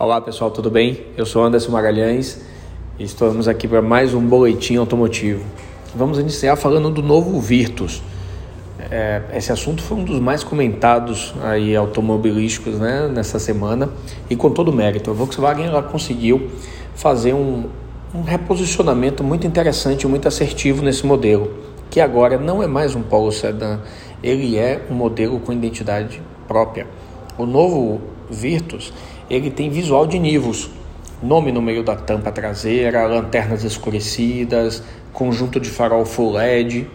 Olá pessoal, tudo bem? Eu sou Anderson Magalhães e estamos aqui para mais um boletim automotivo. Vamos iniciar falando do novo Virtus. É, esse assunto foi um dos mais comentados aí automobilísticos né, nessa semana e com todo mérito. A Volkswagen ela conseguiu fazer um, um reposicionamento muito interessante, muito assertivo nesse modelo, que agora não é mais um Polo Sedan, ele é um modelo com identidade própria. O novo Virtus ele tem visual de nivos, nome no meio da tampa traseira, lanternas escurecidas, conjunto de farol full LED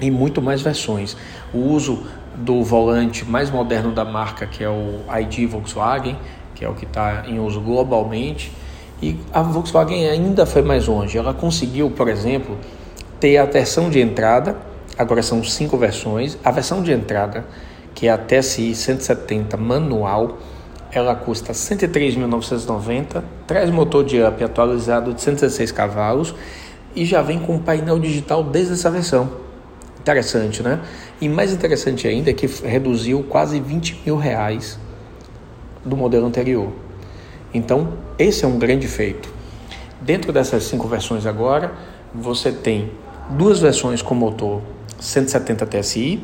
e muito mais versões. O uso do volante mais moderno da marca, que é o ID Volkswagen, que é o que está em uso globalmente. E a Volkswagen ainda foi mais longe. Ela conseguiu, por exemplo, ter a versão de entrada, agora são cinco versões. A versão de entrada, que é a TSI 170 manual, ela custa 103.990, traz motor de up atualizado de 116 cavalos e já vem com painel digital desde essa versão. Interessante, né? E mais interessante ainda é que reduziu quase 20 mil reais do modelo anterior. Então, esse é um grande feito. Dentro dessas cinco versões agora, você tem duas versões com motor 170 TSI,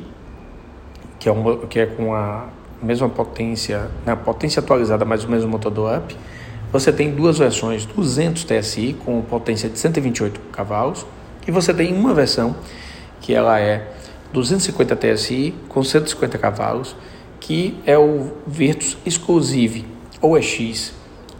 que é, um, que é com a mesma potência, né, potência atualizada, mas o mesmo motor do Up. Você tem duas versões 200 TSI com potência de 128 cavalos e você tem uma versão que ela é 250 TSI com 150 cavalos, que é o Virtus Exclusive ou EX,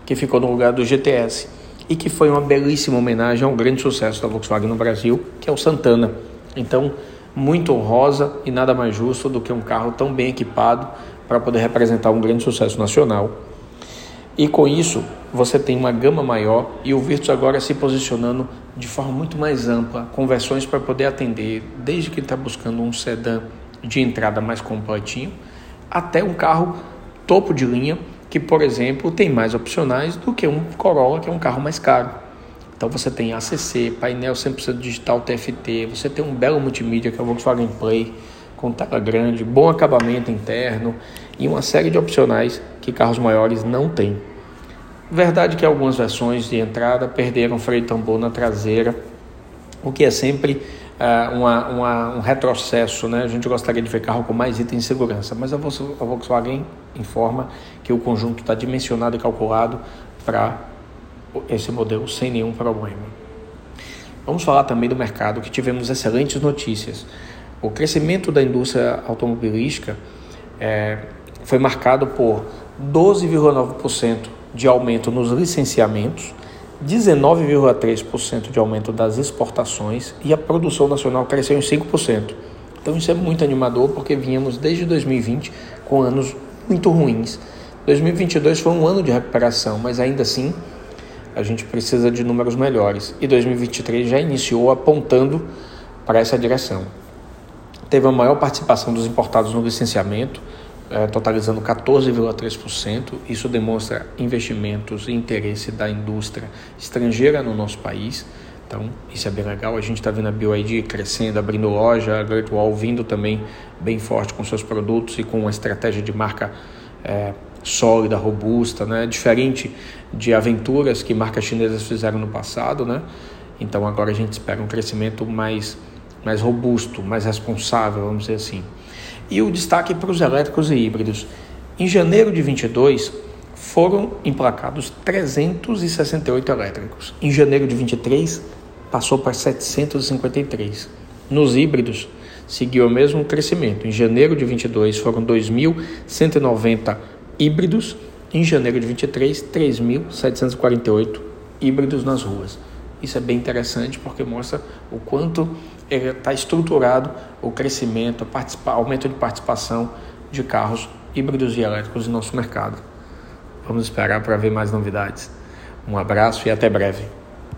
que ficou no lugar do GTS e que foi uma belíssima homenagem a um grande sucesso da Volkswagen no Brasil, que é o Santana. Então, muito honrosa e nada mais justo do que um carro tão bem equipado para poder representar um grande sucesso nacional. E com isso, você tem uma gama maior e o Virtus agora se posicionando de forma muito mais ampla, com versões para poder atender, desde que está buscando um sedã de entrada mais completinho, até um carro topo de linha, que, por exemplo, tem mais opcionais do que um Corolla, que é um carro mais caro. Então você tem ACC, painel 100% digital TFT, você tem um belo multimídia que é o Volkswagen Play, com tela grande, bom acabamento interno e uma série de opcionais que carros maiores não têm. Verdade que algumas versões de entrada perderam freio tambor na traseira, o que é sempre uh, uma, uma, um retrocesso, né? A gente gostaria de ver carro com mais itens de segurança, mas a Volkswagen informa que o conjunto está dimensionado e calculado para esse modelo sem nenhum problema. Vamos falar também do mercado, que tivemos excelentes notícias. O crescimento da indústria automobilística é, foi marcado por 12,9% de aumento nos licenciamentos, 19,3% de aumento das exportações e a produção nacional cresceu em 5%. Então isso é muito animador porque vínhamos desde 2020 com anos muito ruins. 2022 foi um ano de recuperação, mas ainda assim a gente precisa de números melhores. E 2023 já iniciou apontando para essa direção teve a maior participação dos importados no licenciamento, é, totalizando 14,3%. Isso demonstra investimentos e interesse da indústria estrangeira no nosso país. Então, isso é bem legal. A gente está vendo a BioID crescendo, abrindo loja, a Great Wall vindo também bem forte com seus produtos e com uma estratégia de marca é, sólida, robusta, né? diferente de aventuras que marcas chinesas fizeram no passado. Né? Então, agora a gente espera um crescimento mais mais robusto, mais responsável, vamos dizer assim. E o destaque para os elétricos e híbridos. Em janeiro de 22 foram emplacados 368 elétricos. Em janeiro de 23 passou para 753. Nos híbridos seguiu o mesmo crescimento. Em janeiro de 22 foram 2.190 híbridos. Em janeiro de 23, 3.748 híbridos nas ruas. Isso é bem interessante porque mostra o quanto está estruturado o crescimento, o aumento de participação de carros híbridos e elétricos no nosso mercado. Vamos esperar para ver mais novidades. Um abraço e até breve.